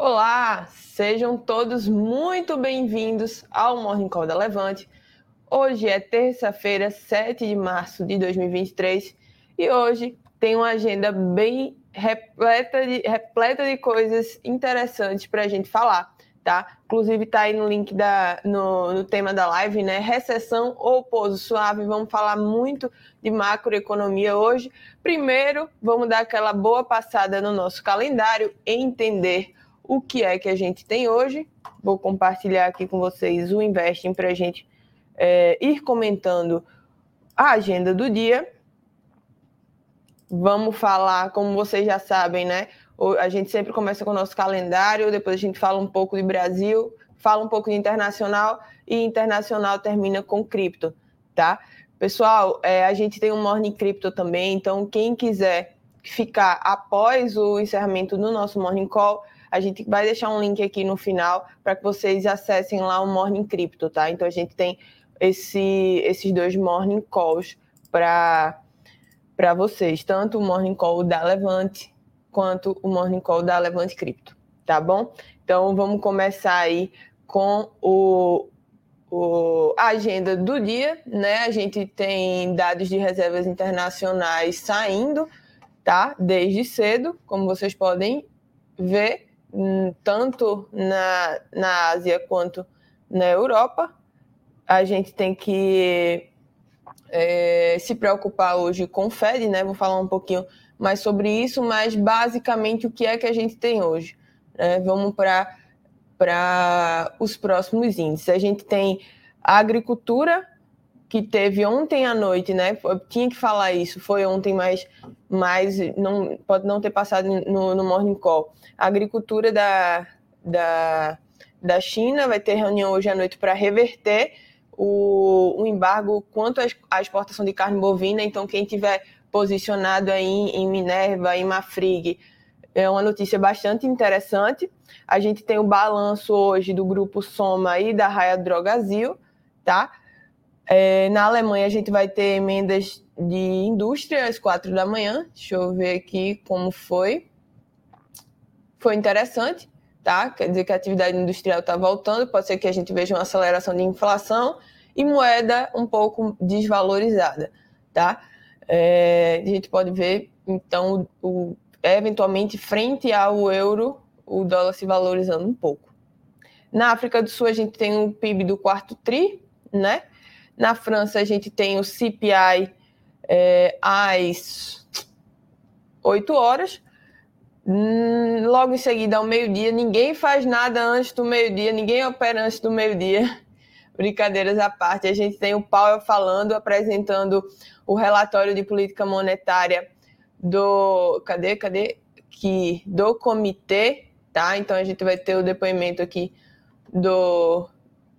Olá, sejam todos muito bem-vindos ao Morning Call da Levante. Hoje é terça-feira, 7 de março de 2023 e hoje tem uma agenda bem repleta de, repleta de coisas interessantes para a gente falar, tá? Inclusive tá aí no link da, no, no tema da live, né? Recessão ou pouso suave. Vamos falar muito de macroeconomia hoje. Primeiro, vamos dar aquela boa passada no nosso calendário entender o que é que a gente tem hoje. Vou compartilhar aqui com vocês o Investing para a gente é, ir comentando a agenda do dia. Vamos falar, como vocês já sabem, né? A gente sempre começa com o nosso calendário, depois a gente fala um pouco de Brasil, fala um pouco de internacional e internacional termina com cripto, tá? Pessoal, é, a gente tem um Morning Crypto também, então quem quiser ficar após o encerramento do nosso Morning Call, a gente vai deixar um link aqui no final para que vocês acessem lá o Morning Crypto, tá? Então a gente tem esse, esses dois Morning Calls para para vocês, tanto o Morning Call da Levante quanto o Morning Call da Levante Cripto, tá bom? Então vamos começar aí com o, o, a agenda do dia, né? A gente tem dados de reservas internacionais saindo, tá? Desde cedo, como vocês podem ver. Tanto na, na Ásia quanto na Europa. A gente tem que é, se preocupar hoje com Fed, né? Vou falar um pouquinho mais sobre isso, mas basicamente o que é que a gente tem hoje? Né? Vamos para os próximos índices. A gente tem a agricultura que teve ontem à noite, né? Eu tinha que falar isso, foi ontem, mas, mas não, pode não ter passado no, no Morning Call. A agricultura da, da, da China vai ter reunião hoje à noite para reverter o, o embargo quanto à exportação de carne bovina. Então, quem tiver posicionado aí em Minerva, em Mafrig, é uma notícia bastante interessante. A gente tem o balanço hoje do grupo Soma e da Raia Drogazil, tá? É, na Alemanha, a gente vai ter emendas de indústria às quatro da manhã. Deixa eu ver aqui como foi. Foi interessante, tá? Quer dizer que a atividade industrial está voltando. Pode ser que a gente veja uma aceleração de inflação e moeda um pouco desvalorizada, tá? É, a gente pode ver, então, o, eventualmente, frente ao euro, o dólar se valorizando um pouco. Na África do Sul, a gente tem o PIB do quarto TRI, né? Na França, a gente tem o CPI é, às 8 horas. Hum, logo em seguida, ao meio-dia, ninguém faz nada antes do meio-dia, ninguém opera antes do meio-dia. Brincadeiras à parte, a gente tem o Powell falando, apresentando o relatório de política monetária do. Cadê? Cadê? Que, do comitê, tá? Então a gente vai ter o depoimento aqui do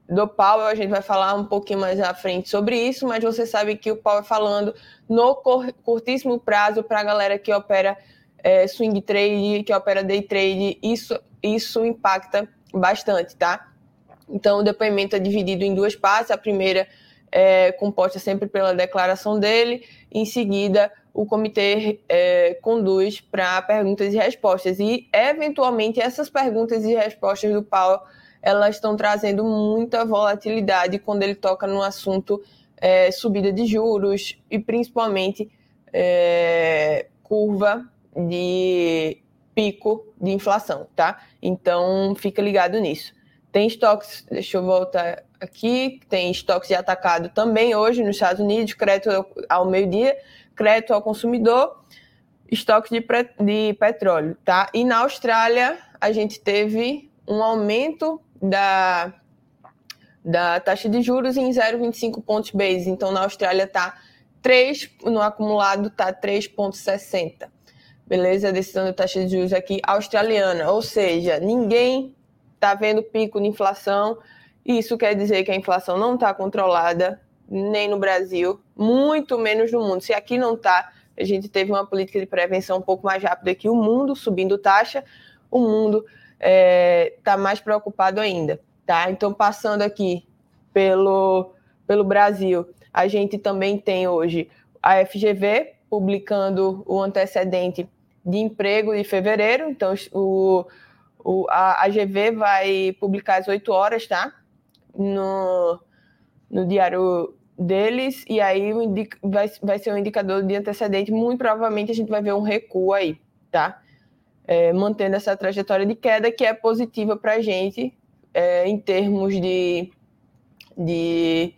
do Powell, a gente vai falar um pouquinho mais à frente sobre isso, mas você sabe que o Powell é falando no curtíssimo prazo para a galera que opera é, swing trade, que opera day trade, isso, isso impacta bastante, tá? Então, o depoimento é dividido em duas partes. A primeira é composta sempre pela declaração dele, em seguida, o comitê é, conduz para perguntas e respostas. E, eventualmente, essas perguntas e respostas do Powell elas estão trazendo muita volatilidade quando ele toca no assunto é, subida de juros e principalmente é, curva de pico de inflação, tá? Então fica ligado nisso. Tem estoques, deixa eu voltar aqui, tem estoques de atacado também hoje nos Estados Unidos, crédito ao meio-dia, crédito ao consumidor, estoques de, de petróleo, tá? E na Austrália a gente teve um aumento da, da taxa de juros em 0,25 pontos base. Então, na Austrália está 3, no acumulado está 3,60. Beleza? A decisão da taxa de juros aqui australiana. Ou seja, ninguém está vendo pico de inflação. Isso quer dizer que a inflação não está controlada, nem no Brasil, muito menos no mundo. Se aqui não está, a gente teve uma política de prevenção um pouco mais rápida que o mundo, subindo taxa, o mundo está é, tá mais preocupado ainda, tá? Então, passando aqui pelo, pelo Brasil, a gente também tem hoje a FGV publicando o antecedente de emprego de fevereiro, então o, O, a, a GV vai publicar às 8 horas, tá? No, no diário deles, e aí vai, vai ser um indicador de antecedente. Muito provavelmente a gente vai ver um recuo aí, tá? É, mantendo essa trajetória de queda que é positiva para a gente é, em termos de, de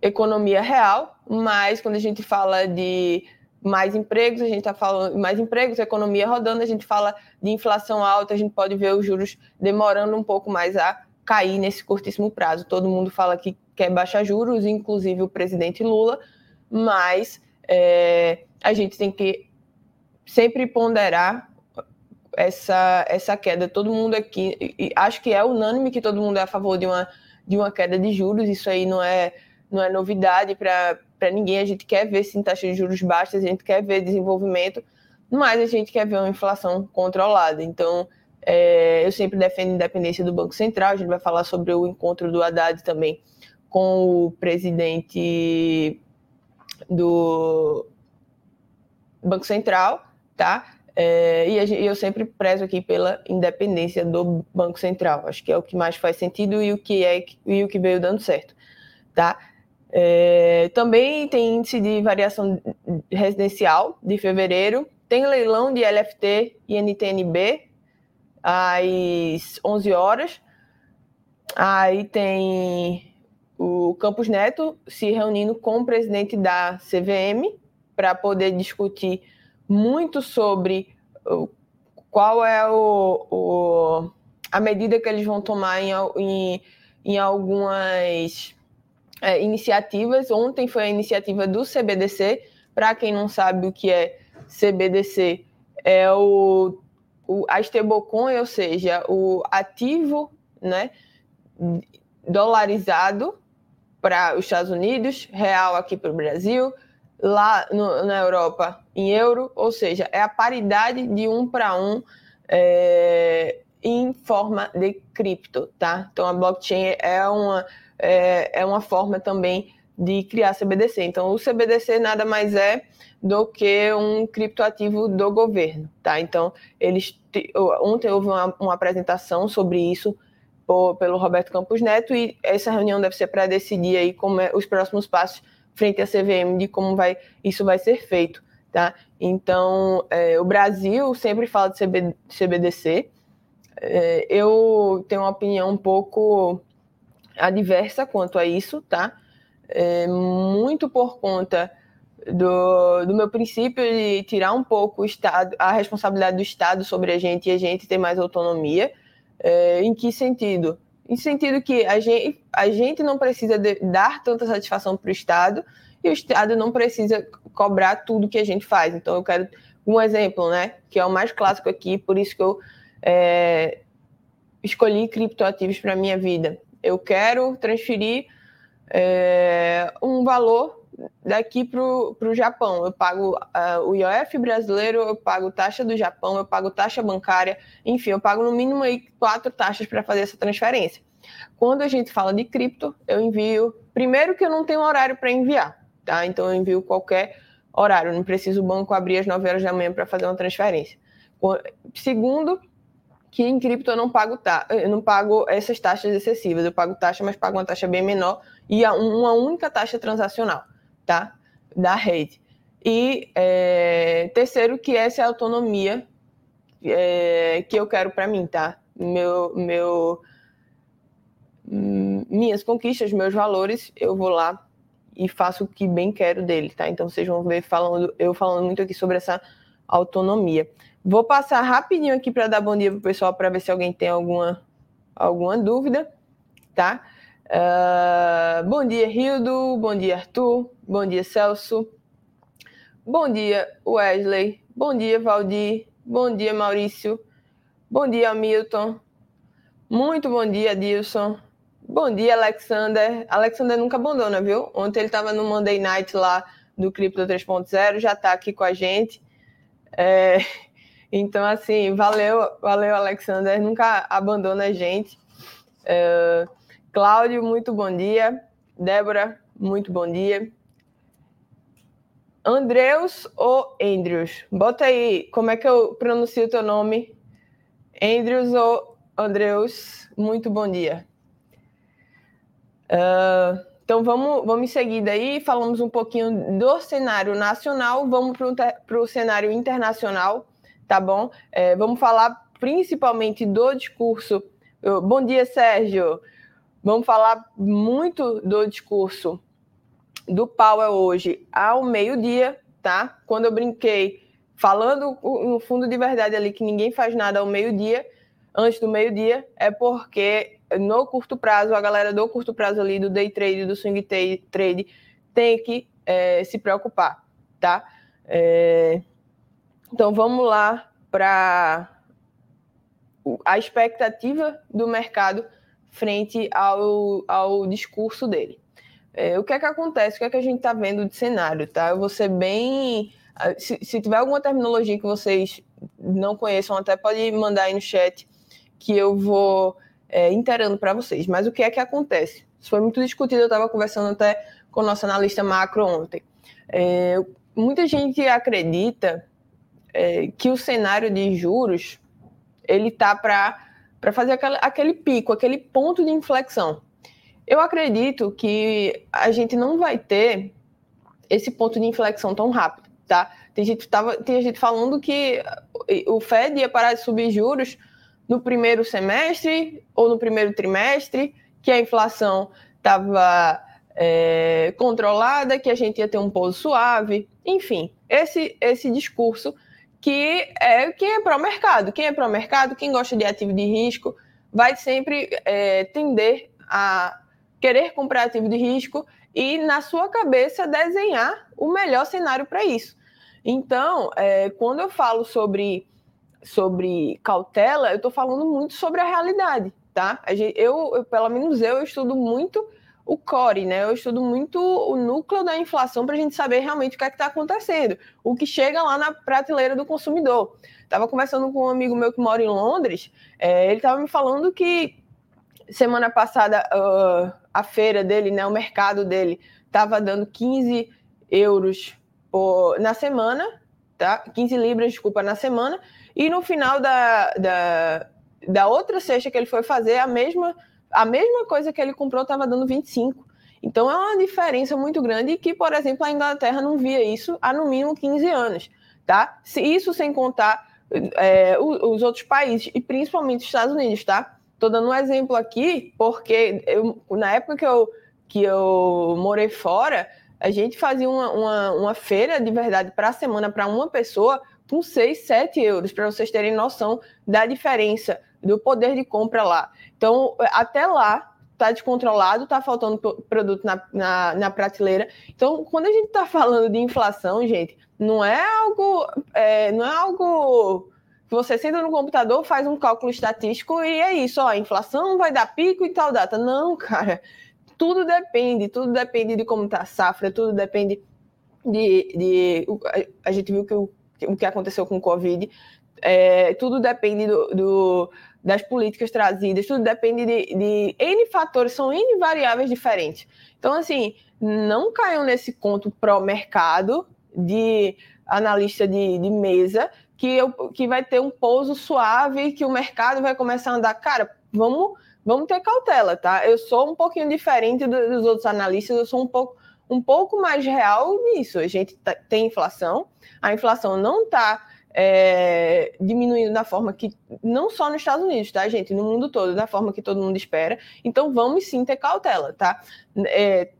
economia real, mas quando a gente fala de mais empregos, a gente está falando mais empregos, economia rodando, a gente fala de inflação alta, a gente pode ver os juros demorando um pouco mais a cair nesse curtíssimo prazo. Todo mundo fala que quer baixar juros, inclusive o presidente Lula, mas é, a gente tem que sempre ponderar essa, essa queda. Todo mundo aqui, acho que é unânime que todo mundo é a favor de uma, de uma queda de juros, isso aí não é, não é novidade para ninguém. A gente quer ver sim taxa de juros baixas, a gente quer ver desenvolvimento, mas a gente quer ver uma inflação controlada. Então, é, eu sempre defendo a independência do Banco Central. A gente vai falar sobre o encontro do Haddad também com o presidente do Banco Central, tá? É, e eu sempre prezo aqui pela independência do Banco Central. Acho que é o que mais faz sentido e o que é e o que veio dando certo, tá? É, também tem índice de variação residencial de fevereiro. Tem leilão de LFT e NTNB às 11 horas. Aí tem o Campos Neto se reunindo com o presidente da CVM para poder discutir muito sobre qual é o, o, a medida que eles vão tomar em, em, em algumas é, iniciativas. Ontem foi a iniciativa do CBDC. Para quem não sabe o que é CBDC, é o, o a stablecoin, ou seja, o ativo né, dolarizado para os Estados Unidos, real aqui para o Brasil, lá no, na Europa em euro, ou seja, é a paridade de um para um é, em forma de cripto, tá? Então a blockchain é uma é, é uma forma também de criar CBDC. Então, o CBDC nada mais é do que um criptoativo do governo, tá? Então, eles ontem houve uma, uma apresentação sobre isso por, pelo Roberto Campos Neto e essa reunião deve ser para decidir aí como é, os próximos passos frente à CVM de como vai isso vai ser feito, tá? Então, é, o Brasil sempre fala de CB, CBDC. É, eu tenho uma opinião um pouco adversa quanto a isso, tá? É, muito por conta do, do meu princípio de tirar um pouco o Estado, a responsabilidade do Estado sobre a gente e a gente ter mais autonomia. É, em que sentido? Em sentido que a gente, a gente não precisa de, dar tanta satisfação para o Estado e o Estado não precisa cobrar tudo que a gente faz. Então, eu quero um exemplo, né? Que é o mais clássico aqui, por isso que eu é, escolhi criptoativos para minha vida eu quero transferir é, um valor daqui para o Japão. Eu pago uh, o IOF brasileiro, eu pago taxa do Japão, eu pago taxa bancária, enfim, eu pago no mínimo aí quatro taxas para fazer essa transferência. Quando a gente fala de cripto, eu envio. Primeiro que eu não tenho horário para enviar, tá? Então eu envio qualquer horário, não preciso o banco abrir às 9 horas da manhã para fazer uma transferência. Segundo, que em cripto eu não pago ta eu não pago essas taxas excessivas. Eu pago taxa, mas pago uma taxa bem menor e uma única taxa transacional, tá? Da rede. E é, terceiro, que essa é a autonomia é, que eu quero para mim, tá? Meu, meu, minhas conquistas, meus valores, eu vou lá e faço o que bem quero dele, tá? Então vocês vão ver falando, eu falando muito aqui sobre essa autonomia. Vou passar rapidinho aqui para dar bom dia para o pessoal para ver se alguém tem alguma, alguma dúvida, tá? Uh, bom dia, Rildo. Bom dia, Arthur. Bom dia, Celso. Bom dia, Wesley. Bom dia, Valdir. Bom dia, Maurício. Bom dia, Milton. Muito bom dia, Dilson. Bom dia, Alexander. Alexander nunca abandona, viu? Ontem ele estava no Monday Night lá do Crypto 3.0, já está aqui com a gente. É, então, assim, valeu, valeu, Alexander. Nunca abandona a gente. Uh, Cláudio, muito bom dia. Débora, muito bom dia. Andreus ou Andrews? Bota aí, como é que eu pronuncio o teu nome? Andrews ou Andreus, muito bom dia. Uh, então vamos, vamos em seguida aí, falamos um pouquinho do cenário nacional, vamos para o cenário internacional, tá bom? É, vamos falar principalmente do discurso. Bom dia, Sérgio. Vamos falar muito do discurso do Powell hoje ao meio-dia, tá? Quando eu brinquei, falando no fundo de verdade ali que ninguém faz nada ao meio-dia, antes do meio-dia, é porque no curto prazo, a galera do curto prazo ali, do day trade, do swing trade, tem que é, se preocupar, tá? É... Então vamos lá para a expectativa do mercado frente ao, ao discurso dele. É, o que é que acontece? O que é que a gente está vendo de cenário? Tá? Eu vou ser bem. Ah, se, se, tiver alguma terminologia que vocês não conheçam, até pode mandar aí no chat que eu vou é, para vocês. Mas o que é que acontece? Isso foi muito discutido, eu estava conversando até com o nosso analista macro ontem. É, muita gente acredita é, que o cenário de juros ele tá para para fazer aquele, aquele pico, aquele ponto de inflexão. Eu acredito que a gente não vai ter esse ponto de inflexão tão rápido, tá? Tem gente, tava, tem gente falando que o Fed ia parar de subir juros no primeiro semestre ou no primeiro trimestre, que a inflação estava é, controlada, que a gente ia ter um pouso suave, enfim, esse, esse discurso que é quem é para o mercado. Quem é para o mercado, quem gosta de ativo de risco, vai sempre é, tender a querer comprar ativo de risco e, na sua cabeça, desenhar o melhor cenário para isso. Então, é, quando eu falo sobre, sobre cautela, eu estou falando muito sobre a realidade, tá? Eu, eu, pelo menos eu, eu estudo muito o core, né? Eu estudo muito o núcleo da inflação para a gente saber realmente o que é está acontecendo, o que chega lá na prateleira do consumidor. Estava conversando com um amigo meu que mora em Londres, é, ele estava me falando que semana passada uh, a feira dele, né, o mercado dele, estava dando 15 euros por, na semana, tá? 15 libras, desculpa, na semana, e no final da, da, da outra sexta que ele foi fazer, a mesma a mesma coisa que ele comprou estava dando 25. Então é uma diferença muito grande que, por exemplo, a Inglaterra não via isso há no mínimo 15 anos, tá? Se isso sem contar é, os outros países e principalmente os Estados Unidos, tá? Tô dando um exemplo aqui porque eu, na época que eu, que eu morei fora, a gente fazia uma, uma, uma feira de verdade para a semana para uma pessoa com 6, 7 euros, para vocês terem noção da diferença do poder de compra lá. Então, até lá, está descontrolado, está faltando produto na, na, na, prateleira. Então, quando a gente está falando de inflação, gente, não é algo, é, não é algo que você senta no computador, faz um cálculo estatístico e é isso, ó, a inflação vai dar pico e tal data. Não, cara, tudo depende, tudo depende de como está a safra, tudo depende de, de a gente viu que o, o que aconteceu com o Covid, é, tudo depende do, do das políticas trazidas, tudo depende de, de N fatores, são N variáveis diferentes. Então, assim, não caiam nesse conto pró-mercado de analista de, de mesa que, eu, que vai ter um pouso suave, que o mercado vai começar a andar. Cara, vamos, vamos ter cautela, tá? Eu sou um pouquinho diferente dos outros analistas, eu sou um pouco, um pouco mais real nisso. A gente tá, tem inflação, a inflação não está é, diminuindo da forma que, não só nos Estados Unidos, tá, gente? No mundo todo, da forma que todo mundo espera. Então, vamos sim ter cautela, tá? É,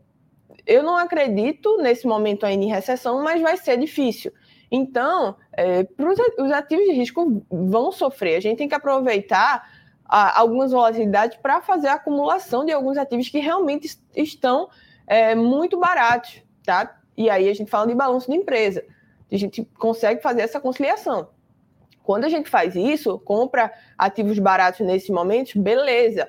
eu não acredito nesse momento ainda em recessão, mas vai ser difícil. Então, é, pros, os ativos de risco vão sofrer. A gente tem que aproveitar a, algumas volatilidades para fazer a acumulação de alguns ativos que realmente estão é, muito baratos, tá? E aí a gente fala de balanço de empresa a gente consegue fazer essa conciliação. Quando a gente faz isso, compra ativos baratos nesses momentos, beleza.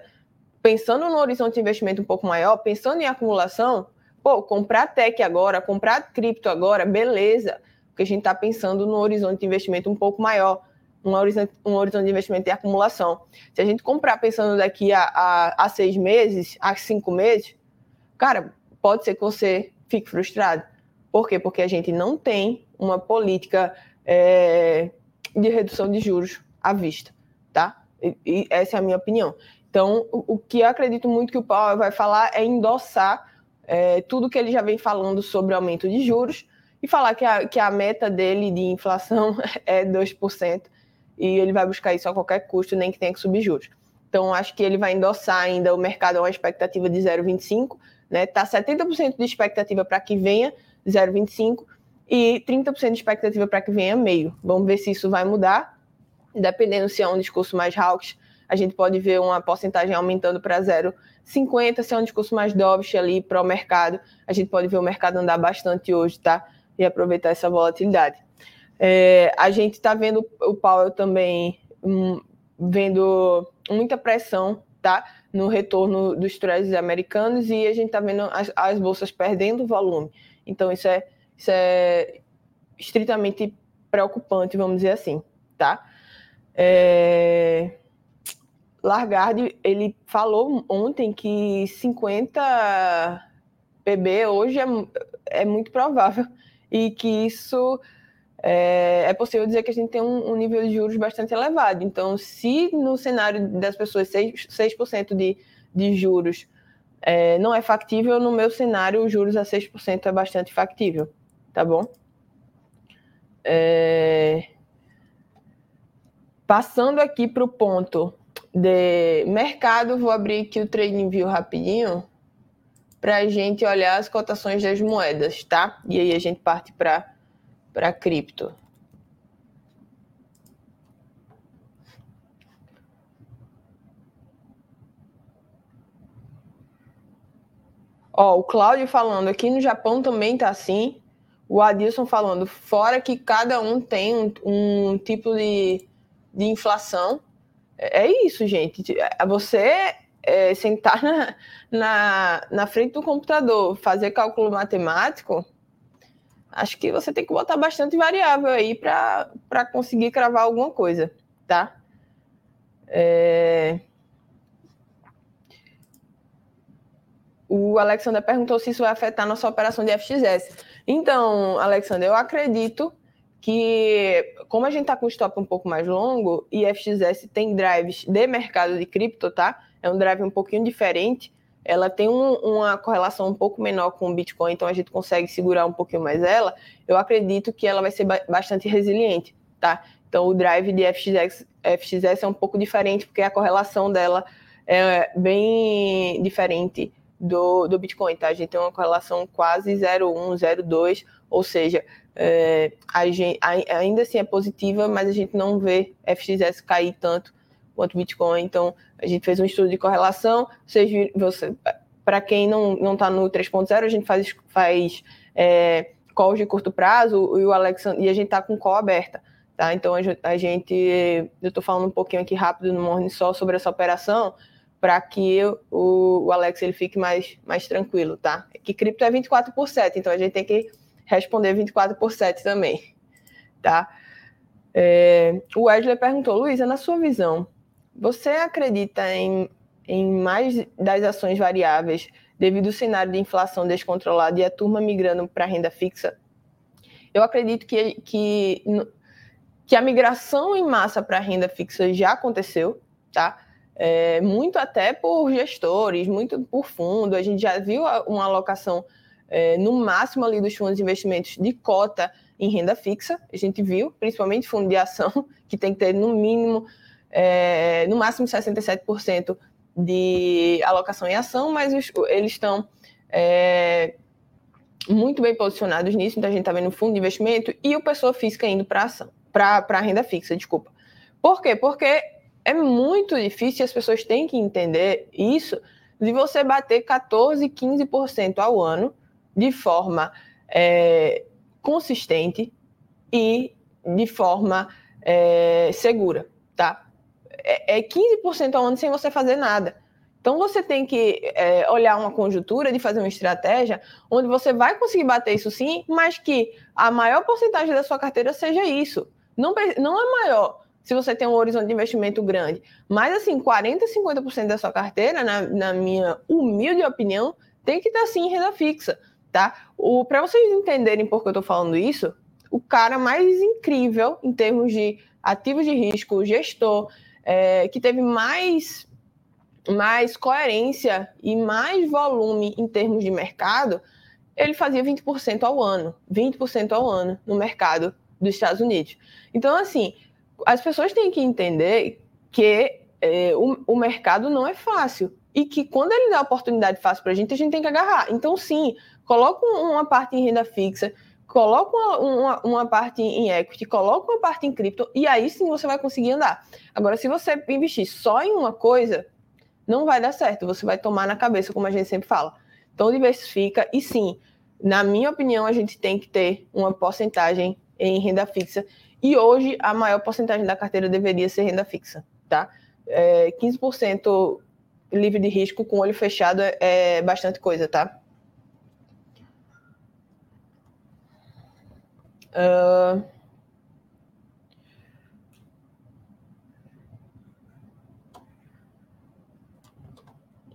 Pensando no horizonte de investimento um pouco maior, pensando em acumulação, pô, comprar tech agora, comprar cripto agora, beleza. Porque a gente está pensando no horizonte de investimento um pouco maior, um horizonte, um horizonte de investimento de acumulação. Se a gente comprar pensando daqui a, a, a seis meses, a cinco meses, cara, pode ser que você fique frustrado. Por quê? Porque a gente não tem uma política é, de redução de juros à vista. tá? E, e essa é a minha opinião. Então, o, o, que eu acredito muito que o Powell vai falar é endossar é, tudo que ele já vem falando sobre aumento de juros e falar que a, que a meta dele de inflação é 2% e ele vai buscar isso a qualquer custo, nem que tenha que subir juros. Então, acho que ele vai endossar ainda o mercado a uma expectativa de 0,25, né? Tá 70% de expectativa para que venha 0,25 e 30% de expectativa para que venha meio. Vamos ver se isso vai mudar. Dependendo se é um discurso mais hawkish, a gente pode ver uma porcentagem aumentando para 0,50. Se é um discurso mais dovish ali para o mercado, a gente pode ver o mercado andar bastante hoje, tá? E aproveitar essa volatilidade. É, a gente está vendo o Powell também um, vendo muita pressão, tá? No retorno dos trades americanos e a gente está vendo as, as bolsas perdendo volume. Então, isso é isso é estritamente preocupante, vamos dizer assim, tá? É... Ele falou ontem que 50 PB hoje é, é muito provável e que isso é, é, possível dizer que a gente tem um, um, nível de juros bastante elevado. Então, se no cenário das pessoas 6%, 6 de, de juros é, não é factível, no meu cenário, os juros a 6% é bastante factível tá bom? É... Passando aqui para o ponto de mercado, vou abrir aqui o Trading View rapidinho para a gente olhar as cotações das moedas, tá? E aí a gente parte para cripto. Ó, o Cláudio falando aqui no Japão também tá assim o Adilson falando, fora que cada um tem um, um tipo de, de inflação. É, é isso, gente. É, você é, sentar na, na, na frente do computador, fazer cálculo matemático, acho que você tem que botar bastante variável aí para conseguir cravar alguma coisa, tá? É... O Alexander perguntou se isso vai afetar nossa operação de FXS. Então, Alexander, eu acredito que, como a gente está com o stop um pouco mais longo e FXS tem drives de mercado de cripto, tá? É um drive um pouquinho diferente. Ela tem um, uma correlação um pouco menor com o Bitcoin, então a gente consegue segurar um pouquinho mais ela. Eu acredito que ela vai ser bastante resiliente, tá? Então, o drive de FXS, FXS é um pouco diferente, porque a correlação dela é bem diferente do, do Bitcoin, tá? A gente tem uma correlação quase 0,1, 0,2, ou seja, é, a gente, a, ainda assim é positiva, mas a gente não vê FXS cair tanto quanto Bitcoin. Então, a gente fez um estudo de correlação. Vocês você, para quem não está no 3.0, a gente faz, faz é, calls de curto prazo e, o Alexandre, e a gente está com call aberta. Tá? Então, a gente, eu estou falando um pouquinho aqui rápido no Morning só sobre essa operação, para que o, o, Alex ele fique mais, mais tranquilo, tá? Que cripto é 24 por 7, então a gente tem que responder 24 por 7 também, tá? É, o Wesley perguntou, Luísa, na sua visão, você acredita em, em mais das ações variáveis devido ao cenário de inflação descontrolada e a turma migrando para renda fixa? Eu acredito que, que, que a migração em massa para renda fixa já aconteceu, tá? é, muito até por gestores, muito por fundo. A gente já viu uma alocação é, no máximo ali dos fundos de investimentos de cota em renda fixa. A gente viu, principalmente fundo de ação, que tem que ter no mínimo, é, no máximo 67% de alocação em ação, mas os, eles estão é, muito bem posicionados nisso. Então a gente está vendo o fundo de investimento e o pessoa física indo para ação, para a renda fixa, desculpa. Por quê? Porque é muito difícil, as pessoas têm que entender isso, de você bater 14, 15% ao ano de forma é, consistente e de forma é, segura, tá? É, é 15% ao ano sem você fazer nada. Então você tem que é, olhar uma conjuntura de fazer uma estratégia onde você vai conseguir bater isso sim, mas que a maior porcentagem da sua carteira seja isso. Não, não é maior, se você tem um horizonte de investimento grande. Mas, assim, 40%, 50% da sua carteira, na, na, minha humilde opinião, tem que estar, assim, em renda fixa, tá? Para vocês entenderem por que eu estou falando isso, o cara mais incrível em termos de ativos de risco, gestor, é, que teve mais, mais coerência e mais volume em termos de mercado, ele fazia 20% ao ano, 20% ao ano no mercado dos Estados Unidos. Então, assim, as pessoas têm que entender que é, o, o mercado não é fácil e que quando ele dá oportunidade fácil para a gente, a gente tem que agarrar. Então, sim, coloca uma parte em renda fixa, coloca uma, uma, uma, parte em equity, coloca uma parte em cripto, e aí sim você vai conseguir andar. Agora, se você investir só em uma coisa, não vai dar certo, você vai tomar na cabeça, como a gente sempre fala. Então, diversifica, e sim, na minha opinião, a gente tem que ter uma porcentagem em renda fixa, e hoje a maior porcentagem da carteira deveria ser renda fixa, tá? É, 15% livre de risco com olho fechado é bastante coisa, tá? Uh...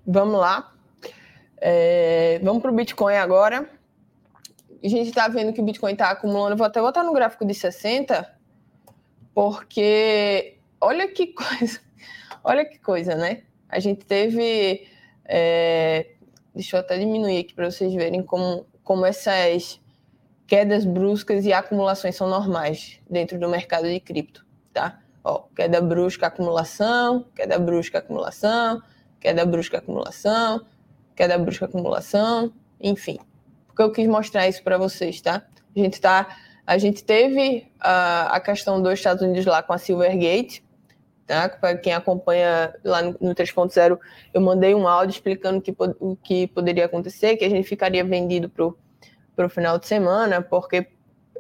Vamos lá. É, vamos para o Bitcoin agora. A gente está vendo que o Bitcoin está acumulando. Vou até botar no gráfico de 60, porque olha que coisa. Olha que coisa, né? A gente teve. É, deixa eu até diminuir aqui para vocês verem como, como essas quedas bruscas e acumulações são normais dentro do mercado de cripto, tá? Ó, queda brusca, acumulação, queda brusca, acumulação, queda brusca, acumulação, queda brusca, acumulação, enfim. Porque eu quis mostrar isso para vocês, tá? A gente tá, a gente teve a, a questão dos Estados Unidos lá com a Silvergate, tá? Para quem acompanha lá no, no 3.0, eu mandei um áudio explicando o que, o que poderia acontecer, que a gente ficaria vendido pro para o final de semana, porque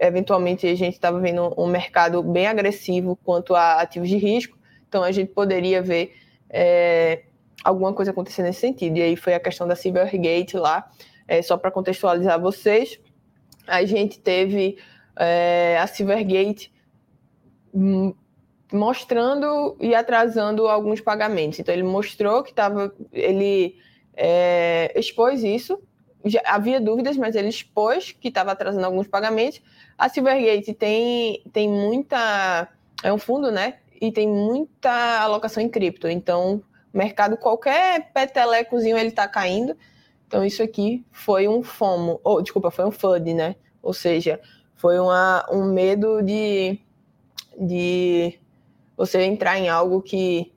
eventualmente a gente estava vendo um mercado bem agressivo quanto a ativos de risco, então a gente poderia ver é, alguma coisa acontecer nesse sentido. E aí foi a questão da Silvergate lá, é, só para contextualizar vocês, a gente teve é, a Silvergate mostrando e atrasando alguns pagamentos. Então ele mostrou que estava, ele é, expôs isso já havia dúvidas, mas ele expôs que estava atrasando alguns pagamentos. A Silvergate tem, tem muita. É um fundo, né? E tem muita alocação em cripto. Então, mercado, qualquer petelecozinho ele está caindo. Então, isso aqui foi um FOMO. Ou, desculpa, foi um FUD, né? Ou seja, foi uma, um medo de, de você entrar em algo que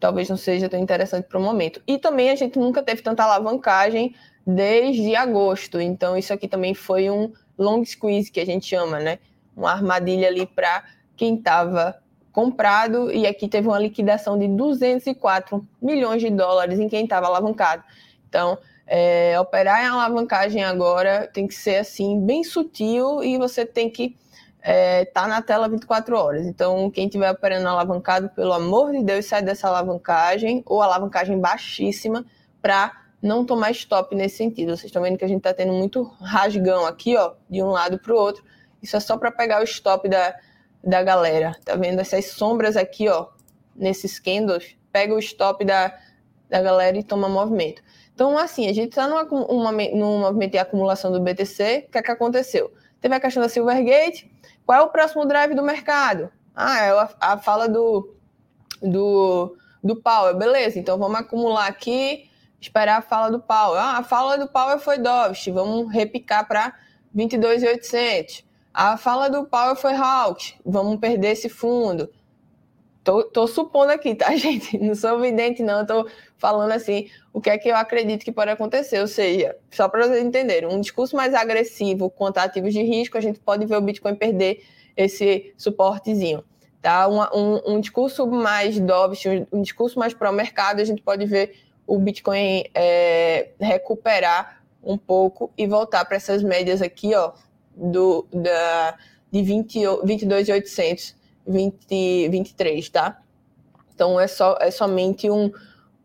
talvez não seja tão interessante para o momento. E também a gente nunca teve tanta alavancagem desde agosto. Então, isso aqui também foi um long squeeze, que a gente chama, né? Uma armadilha ali para quem estava comprado. E aqui teve uma liquidação de 204 milhões de dólares em quem estava alavancado. Então, é, operar em alavancagem agora tem que ser assim, bem sutil e você tem que é, tá na tela 24 horas. Então, quem estiver operando alavancado, pelo amor de Deus, sai dessa alavancagem ou alavancagem baixíssima para não tomar stop nesse sentido. Vocês estão vendo que a gente está tendo muito rasgão aqui, ó, de um lado para o outro. Isso é só para pegar o stop da, da galera. Tá vendo essas sombras aqui, ó, nesses candles? Pega o stop da, da galera e toma movimento. Então, assim, a gente está num movimento de acumulação do BTC. O que é que aconteceu? Teve a questão da Silvergate. Qual é o próximo drive do mercado? Ah, é a, a fala do, do, do Powell. Beleza, então vamos acumular aqui esperar a fala do Powell. Ah, a fala do Powell foi Dovish, vamos repicar para 22,800. A fala do Powell foi Hawks, vamos perder esse fundo. Tô, tô, supondo aqui, tá, gente? Não sou vidente, não. Tô falando assim o que é que eu acredito que pode acontecer. Ou seja, só para vocês entenderem, um discurso mais agressivo contra ativos de risco, a gente pode ver o Bitcoin perder esse suportezinho. Tá? Um, um, um discurso mais dovish, um, um discurso mais pró-mercado, a gente pode ver o Bitcoin é, recuperar um pouco e voltar para essas médias aqui, ó, do, da, de 22,800, 20, 23, tá? Então é, só, é somente um,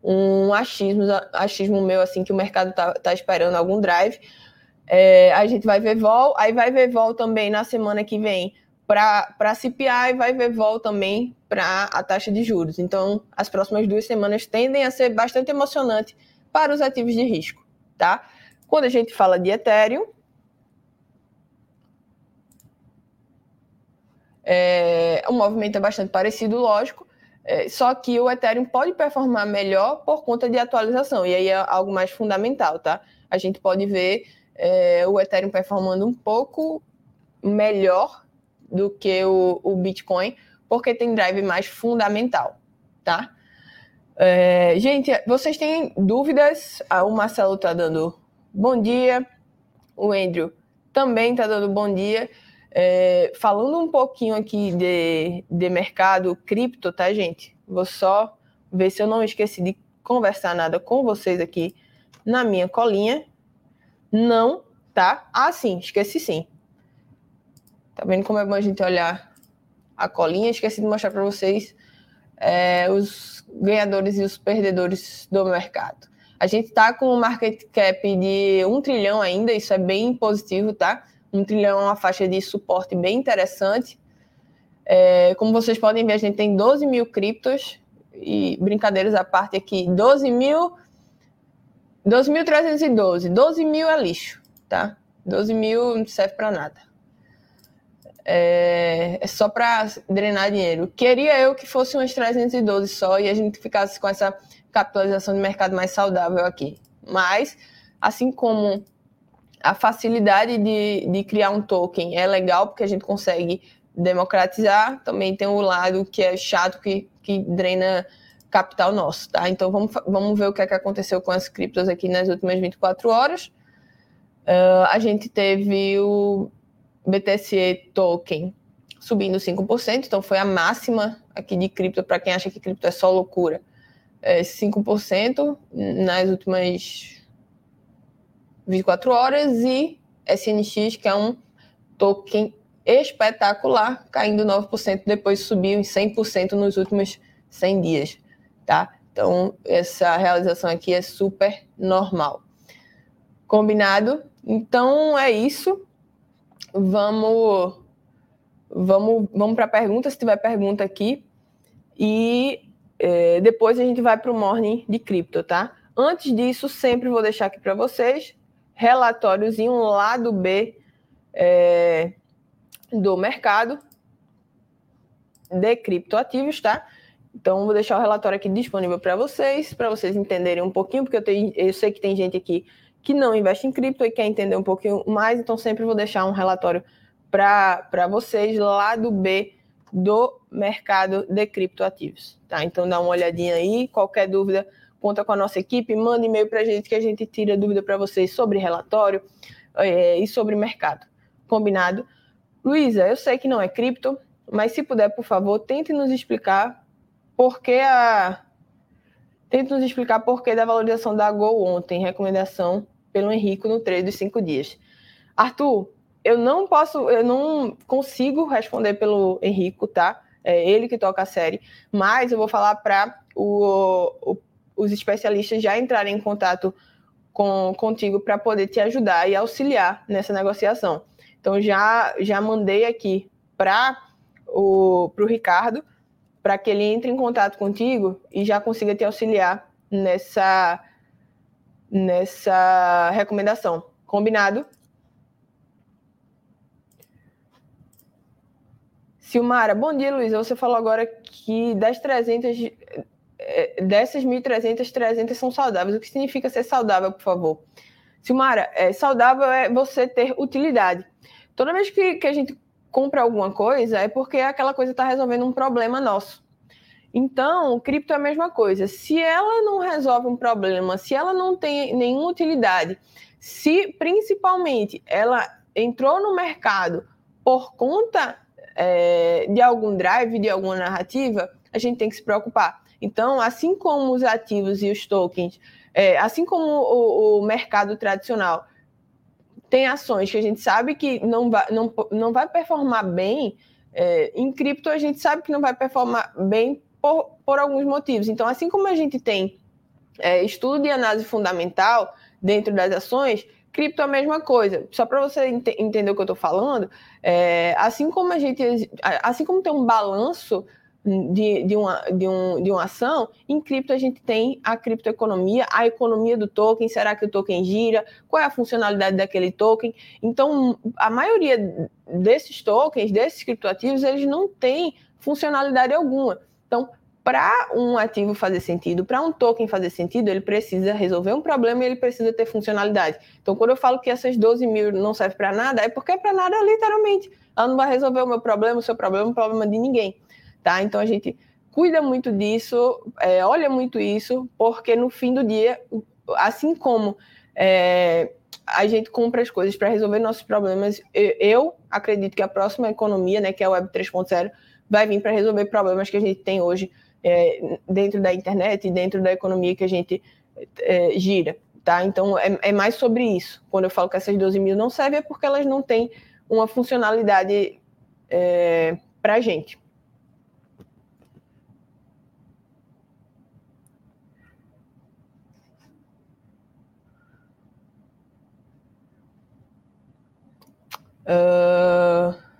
um achismo, achismo meu, assim, que o mercado tá, tá esperando algum drive. É, a gente vai ver vol, aí vai ver vol também na semana que vem para CPI, vai ver vol também para a taxa de juros. Então, as próximas duas semanas tendem a ser bastante emocionantes para os ativos de risco, tá? Quando a gente fala de Ethereum, é, o movimento é bastante parecido, lógico. É, só que o Ethereum pode performar melhor por conta de atualização, e aí é algo mais fundamental, tá? A gente pode ver é, o Ethereum performando um pouco melhor do que o, o Bitcoin, porque tem drive mais fundamental, tá? É, gente, vocês têm dúvidas? Ah, o Marcelo tá dando bom dia, o Andrew também tá dando bom dia. É, falando um pouquinho aqui de, de mercado cripto, tá, gente? Vou só ver se eu não esqueci de conversar nada com vocês aqui na minha colinha. Não, tá? Ah, sim, esqueci sim. Tá vendo como é bom a gente olhar a colinha? Esqueci de mostrar para vocês é, os ganhadores e os perdedores do mercado. A gente está com um market cap de um trilhão ainda, isso é bem positivo, tá? Um trilhão é uma faixa de suporte bem interessante. É, como vocês podem ver, a gente tem 12 mil criptos e brincadeiras à parte aqui, 12 mil 12.312, 12 mil é lixo, tá? 12 mil não serve para nada. É, é só para drenar dinheiro. Queria eu que fosse umas 312 só e a gente ficasse com essa capitalização de mercado mais saudável aqui. Mas, assim como a facilidade de, de criar um token é legal porque a gente consegue democratizar, também tem o lado que é chato, que, que drena capital nosso, tá? Então vamos, vamos ver o que, é que aconteceu com as criptos aqui nas últimas 24 horas. Uh, a gente teve o BTC token subindo 5%, então foi a máxima aqui de cripto, para quem acha que cripto é só loucura. É 5% nas últimas 24 horas e SNX, que é um token espetacular, caindo 9%, depois subiu em 100% nos últimos 100 dias, tá? Então, essa realização aqui é super normal. Combinado? Então, é isso. Vamos vamos, vamos para pergunta, se tiver pergunta aqui. E é, depois a gente vai para o morning de cripto, tá? Antes disso, sempre vou deixar aqui para vocês relatóriozinho lado B é, do mercado de criptoativos, tá? Então, vou deixar o relatório aqui disponível para vocês, para vocês entenderem um pouquinho, porque eu, tenho, eu sei que tem gente aqui que não investe em cripto e quer entender um pouquinho mais, então sempre vou deixar um relatório para vocês lá do B do mercado de criptoativos, tá? Então, dá uma olhadinha aí, qualquer dúvida, conta com a nossa equipe, manda e-mail para a gente que a gente tira dúvida para vocês sobre relatório é, e sobre mercado. Combinado? Luísa, eu sei que não é cripto, mas se puder, por favor, tente nos explicar por que a. Tente nos explicar por que da valorização da Gol ontem, recomendação pelo Henrico no trade dos cinco dias. Arthur, eu não posso, eu não consigo responder pelo Henrico, tá? É ele que toca a série, mas eu vou falar para os especialistas já entrarem em contato com, contigo para poder te ajudar e auxiliar nessa negociação. Então, já, já mandei aqui para o Ricardo, para que ele entre em contato contigo e já consiga te auxiliar nessa, nessa recomendação. Combinado? Silmara, bom dia, Luiz. Você falou agora que das 300 é, dessas 1.300, 300 são saudáveis. O que significa ser saudável, por favor? Silmara, é, saudável é você ter utilidade. Toda vez que, que a gente compra alguma coisa, é porque aquela coisa está resolvendo um problema nosso. Então, cripto é a mesma coisa. Se ela não resolve um problema, se ela não tem nenhuma utilidade, se principalmente ela entrou no mercado por conta é, de algum drive, de alguma narrativa, a gente tem que se preocupar. Então, assim como os ativos e os tokens, é, assim como o, o, mercado tradicional tem ações que a gente sabe que não vai, não, não vai performar bem, é, em cripto a gente sabe que não vai performar bem por, por alguns motivos. Então, assim como a gente tem é, estudo de análise fundamental dentro das ações, cripto é a mesma coisa. Só para você ent entender o que eu estou falando, é, assim como a gente, assim como tem um balanço de, de, uma, de, um, de uma ação, em cripto a gente tem a criptoeconomia, a economia do token, será que o token gira, qual é a funcionalidade daquele token. Então, a maioria desses tokens, desses criptoativos, eles não têm funcionalidade alguma. Então, para um ativo fazer sentido, para um token fazer sentido, ele precisa resolver um problema e ele precisa ter funcionalidade. Então, quando eu falo que essas 12 mil não servem para nada, é porque é para nada literalmente. Ela não vai resolver o meu problema, o seu problema, o problema de ninguém. Tá? Então, a gente cuida muito disso, é, olha muito isso, porque no fim do dia, assim como é, a gente compra as coisas para resolver nossos problemas, eu acredito que a próxima economia, né, que é a Web 3.0, vai vir para resolver problemas que a gente tem hoje é, dentro da internet e dentro da economia que a gente é, gira. Tá? Então, é, é, mais sobre isso. Quando eu falo que essas 12 mil não servem, é porque elas não têm uma funcionalidade é, para a gente. Uh...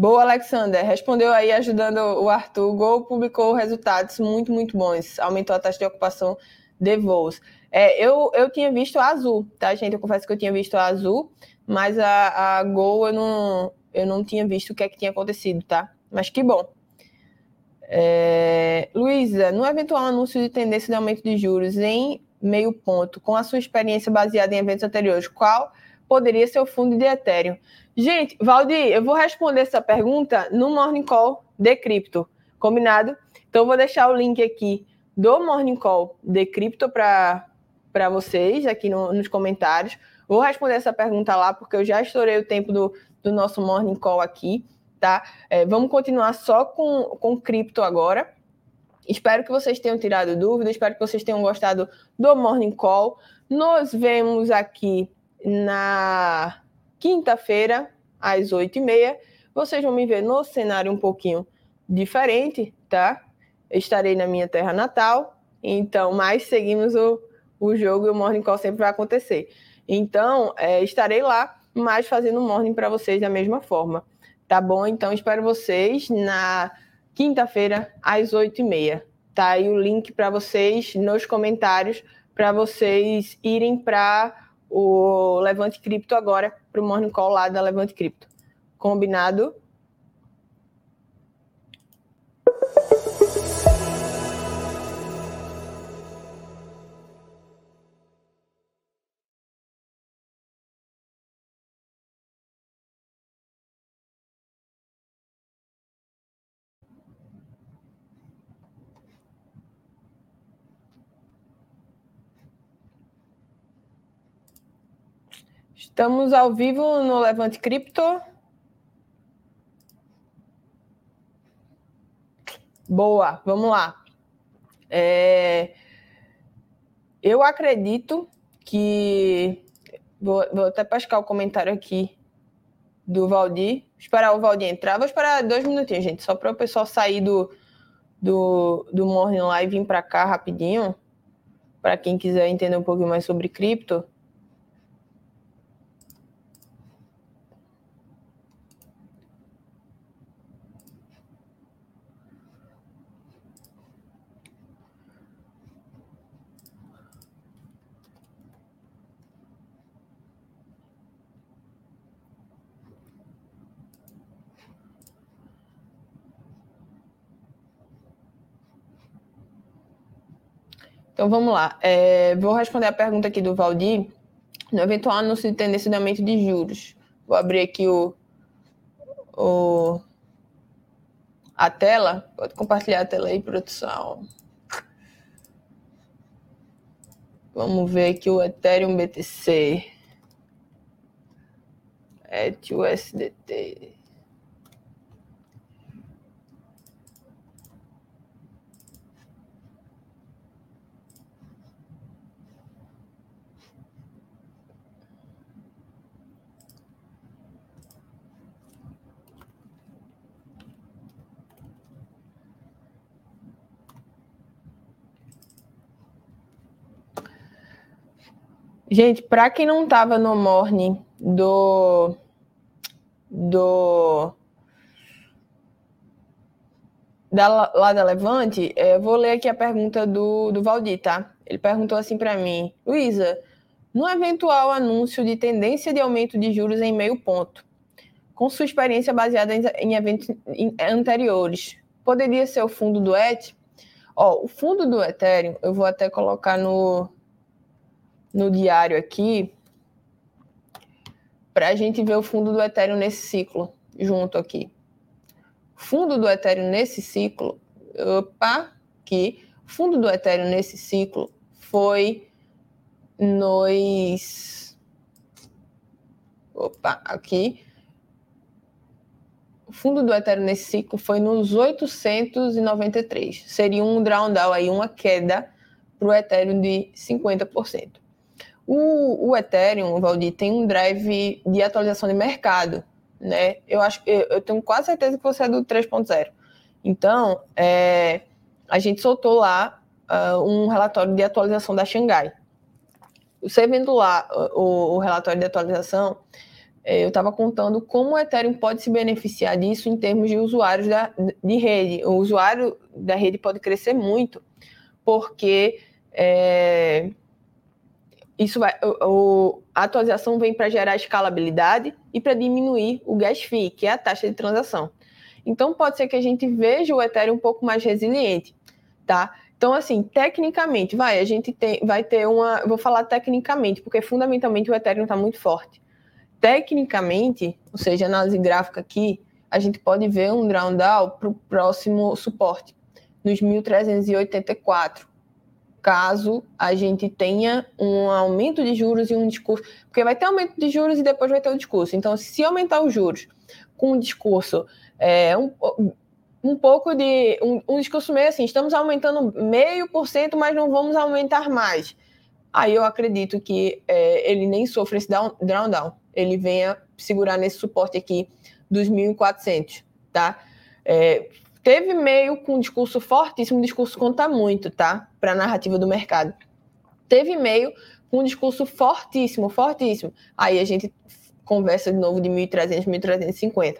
Boa, Alexander. Respondeu aí ajudando o Arthur. Gol publicou resultados muito, muito bons. Aumentou a taxa de ocupação de voos. É, eu, eu tinha visto a azul, tá, gente? Eu confesso que eu tinha visto a azul, mas a, a Gol eu não, eu não tinha visto o que é que tinha acontecido, tá? Mas que bom. É, Luísa, no eventual anúncio de tendência de aumento de juros em meio ponto, com a sua experiência baseada em eventos anteriores, qual poderia ser o fundo de Ethereum? Gente, Valdir, eu vou responder essa pergunta no Morning Call de cripto, combinado? Então, eu vou deixar o link aqui do Morning Call de cripto para vocês aqui no, nos comentários. Vou responder essa pergunta lá, porque eu já estourei o tempo do, do nosso Morning Call aqui, tá? É, vamos continuar só com, com cripto agora. Espero que vocês tenham tirado dúvidas, espero que vocês tenham gostado do Morning Call. Nos vemos aqui na quinta-feira, às oito e meia. Vocês vão me ver no cenário um pouquinho diferente, tá? Eu estarei na minha terra natal, então, mas seguimos o, o jogo e o Morning Call sempre vai acontecer. Então, é, estarei lá, mas fazendo morning para vocês da mesma forma, tá bom? Então, espero vocês na quinta-feira, às oito e meia. Tá aí o link para vocês nos comentários, para vocês irem para o Levante Cripto agora para o Morning Call lá da Levante Cripto. Combinado? Estamos ao vivo no Levante Cripto. Boa, vamos lá. É... Eu acredito que. Vou, vou até pescar o comentário aqui do Valdir. Esperar o Valdir entrar. Vou esperar dois minutinhos, gente, só para o pessoal sair do, do, do Morning Live e vir para cá rapidinho. Para quem quiser entender um pouquinho mais sobre cripto. Então vamos lá. É, vou responder a pergunta aqui do Valdir. No eventual anúncio de tendência de aumento de juros. Vou abrir aqui o, o a tela. Pode compartilhar a tela aí, produção. Vamos ver aqui o Ethereum BTC. ETUSDT. Gente, para quem não estava no morning do do da, lá da Levante, é, eu vou ler aqui a pergunta do, do Valdir, tá? Ele perguntou assim para mim, Luísa, no eventual anúncio de tendência de aumento de juros em meio ponto, com sua experiência baseada em, em eventos anteriores, poderia ser o fundo do ET? Ó, o fundo do Ethereum, eu vou até colocar no, no diário aqui, para a gente ver o fundo do Ethereum nesse ciclo, junto aqui. Fundo do Ethereum nesse ciclo, opa, aqui, fundo do Ethereum nesse ciclo foi nos. Opa, aqui. O fundo do Ethereum nesse ciclo foi nos 893. Seria um drawdown aí, uma queda para o Ethereum de 50%. O, o Ethereum, Valdir, tem um drive de atualização de mercado, né? Eu acho, eu, eu tenho quase certeza que você é do 3.0. Então, é, a gente soltou lá uh, um relatório de atualização da Xangai. Você vendo lá o, o relatório de atualização, é, eu estava contando como o Ethereum pode se beneficiar disso em termos de usuários da, de rede. O usuário da rede pode crescer muito, porque é, isso vai, o, a atualização vem para gerar escalabilidade e para diminuir o gas fee, que é a taxa de transação. Então pode ser que a gente veja o Ethereum um pouco mais resiliente, tá? Então, assim, tecnicamente, vai, a gente tem, vai ter uma. Vou falar tecnicamente, porque fundamentalmente o Ethereum está muito forte. Tecnicamente, ou seja, análise gráfica aqui, a gente pode ver um drawdown para o próximo suporte, nos 1384, caso a gente tenha um aumento de juros e um discurso. Porque vai ter aumento de juros e depois vai ter o discurso. Então, se aumentar os juros com um discurso é, um, um pouco de um, um, discurso meio assim, estamos aumentando meio por cento, mas não vamos aumentar mais. Aí eu acredito que é, ele nem sofre esse down, down, ele venha segurar nesse suporte aqui dos 1.400, tá? É, teve meio com um discurso fortíssimo, discurso conta muito, tá? Para a narrativa do mercado. Teve meio com um discurso fortíssimo, fortíssimo. Aí a gente conversa de novo de 1.300, 1.350.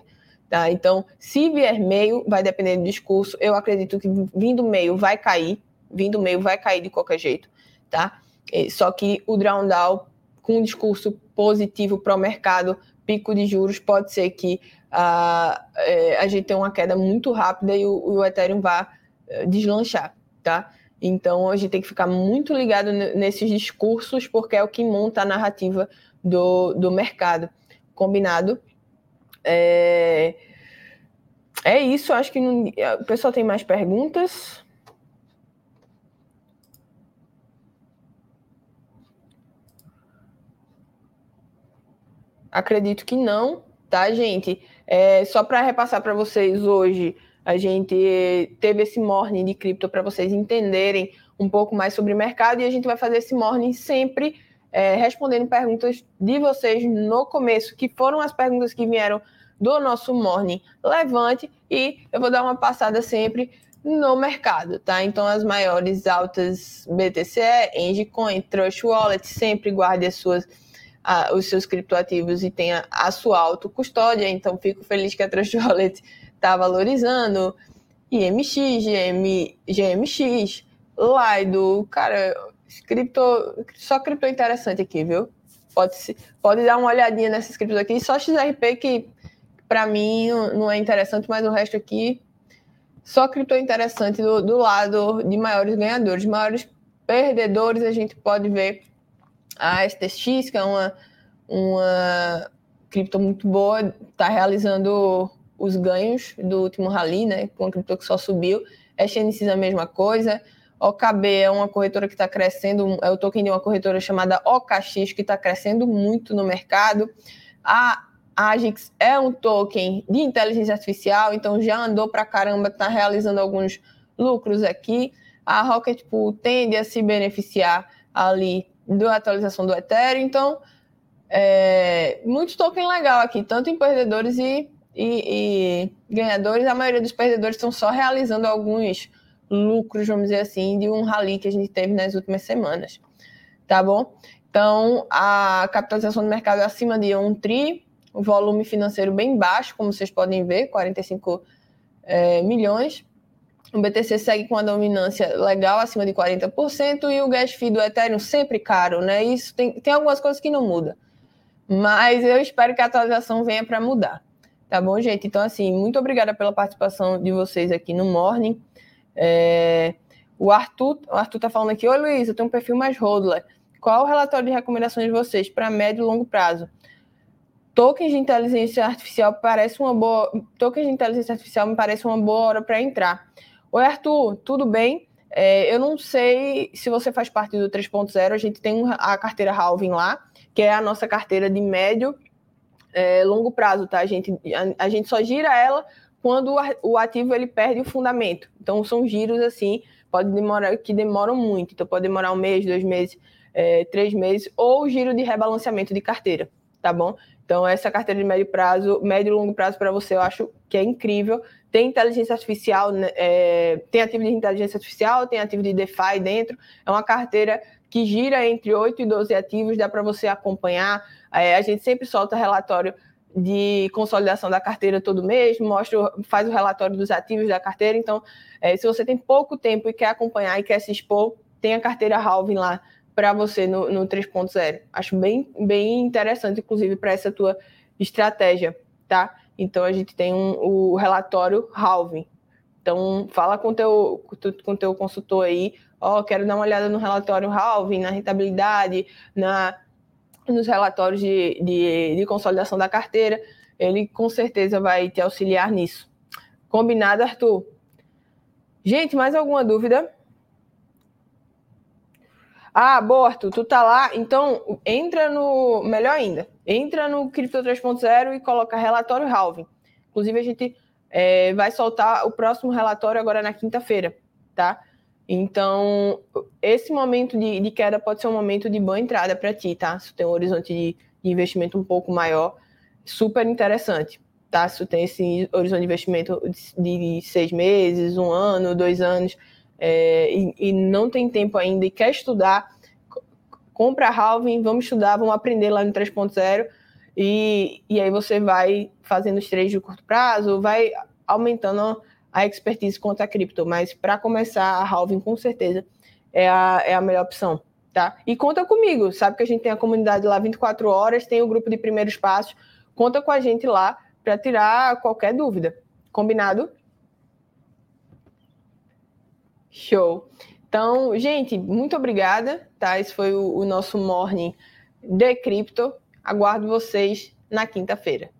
Tá? Então, se vier meio, vai depender do discurso. Eu acredito que vindo meio vai cair, vindo meio vai cair de qualquer jeito, tá? Só que o drawdown com um discurso positivo para o mercado, pico de juros, pode ser que uh, é, a gente tenha uma queda muito rápida e o, o Ethereum vá uh, deslanchar, tá? Então a gente tem que ficar muito ligado nesses discursos, porque é o que monta a narrativa do, do mercado. Combinado? É, é isso, acho que não... o pessoal tem mais perguntas. Acredito que não, tá, gente? É, só para repassar para vocês hoje, a gente teve esse morning de cripto para vocês entenderem um pouco mais sobre o mercado e a gente vai fazer esse morning sempre é, respondendo perguntas de vocês no começo, que foram as perguntas que vieram do nosso Morning Levante, e eu vou dar uma passada sempre no mercado, tá? Então, as maiores altas BTC, Engecoin, Trust Wallet, sempre guarde as suas, uh, os seus criptoativos e tenha a sua autocustódia, então fico feliz que a Trust Wallet está valorizando, IMX, GM, GMX, Lido, cara, cripto, só cripto interessante aqui, viu? Pode, pode dar uma olhadinha nessas criptos aqui. Só XRP que para mim não é interessante, mas o resto aqui só cripto é interessante do, do lado de maiores ganhadores. Maiores perdedores a gente pode ver a STX, que é uma, uma cripto muito boa, está realizando os ganhos do último rally, né? Com a cripto que só subiu. SNX é a mesma coisa. OKB é uma corretora que está crescendo, é o token de uma corretora chamada OKX, que está crescendo muito no mercado. A Agix é um token de inteligência artificial, então já andou para caramba, está realizando alguns lucros aqui. A Rocket Pool tende a se beneficiar ali da atualização do Ethereum, então é, muito token legal aqui, tanto em perdedores e, e, e ganhadores. A maioria dos perdedores estão só realizando alguns lucros, vamos dizer assim, de um rally que a gente teve nas últimas semanas. Tá bom? Então, a capitalização do mercado é acima de um tri, o volume financeiro bem baixo, como vocês podem ver, 45 é, milhões. O BTC segue com a dominância legal, acima de 40%, e o gas fee do Ethereum sempre caro, né? Isso tem, tem algumas coisas que não mudam. Mas eu espero que a atualização venha para mudar. Tá bom, gente? Então, assim, muito obrigada pela participação de vocês aqui no Morning. É, O Arthur, o Arthur tá falando aqui, oi Luiz, eu tenho um perfil mais hodler. Qual o relatório de recomendações de vocês para médio e longo prazo? Tokens de inteligência artificial parece uma boa. Tokens de inteligência artificial me parece uma boa hora para entrar. Oi, Arthur, tudo bem? É, eu não sei se você faz parte do 3.0, a gente tem a carteira Halving lá, que é a nossa carteira de médio é, longo prazo, tá? A gente, a, a, gente só gira ela quando o ativo ele perde o fundamento. Então são giros assim, pode demorar que demoram muito. Então pode demorar um mês, dois meses, é, três meses, ou giro de rebalanceamento de carteira, tá bom? Então essa carteira de médio prazo, médio e longo prazo para você, eu acho que é incrível. Tem inteligência artificial, né, é, tem ativo de inteligência artificial, tem ativo de DeFi dentro. É uma carteira que gira entre 8 e 12 ativos, dá para você acompanhar. É, a gente sempre solta relatório de consolidação da carteira todo mês, mostra, faz o relatório dos ativos da carteira. Então, é, se você tem pouco tempo e quer acompanhar e quer se expor, tem a carteira Halving lá para você no, no 3.0. Acho bem, bem interessante, inclusive, para essa tua estratégia, tá? Então, a gente tem um, o relatório Halving. Então, fala com teu, com teu consultor aí, ó, oh, quero dar uma olhada no relatório Halving, na rentabilidade, na nos relatórios de, de, de consolidação da carteira, ele com certeza vai te auxiliar nisso. Combinado, Arthur? Gente, mais alguma dúvida? Ah, Arthur, tu tá lá, então entra no, melhor ainda, entra no Crypto 3.0 e coloca relatório halving. Inclusive, a gente é, vai soltar o próximo relatório agora na quinta-feira, tá? Então, esse momento de, de, queda pode ser um momento de boa entrada para ti, tá? Se tu tem um horizonte de, de, investimento um pouco maior, super interessante, tá? Se tu tem esse horizonte de investimento de, de seis meses, um ano, dois anos, é, e, e, não tem tempo ainda e quer estudar, compra a Halving, vamos estudar, vamos aprender lá no 3.0 e, e aí você vai fazendo os trades de curto prazo, vai aumentando a expertise quanto a cripto, mas para começar, a Halving com certeza é a, é a melhor opção, tá? E conta comigo, sabe que a gente tem a comunidade lá 24 horas, tem o grupo de primeiros passos, conta com a gente lá para tirar qualquer dúvida. Combinado? Show. Então, gente, muito obrigada, tá? Esse foi o, o nosso Morning de Cripto. Aguardo vocês na quinta-feira.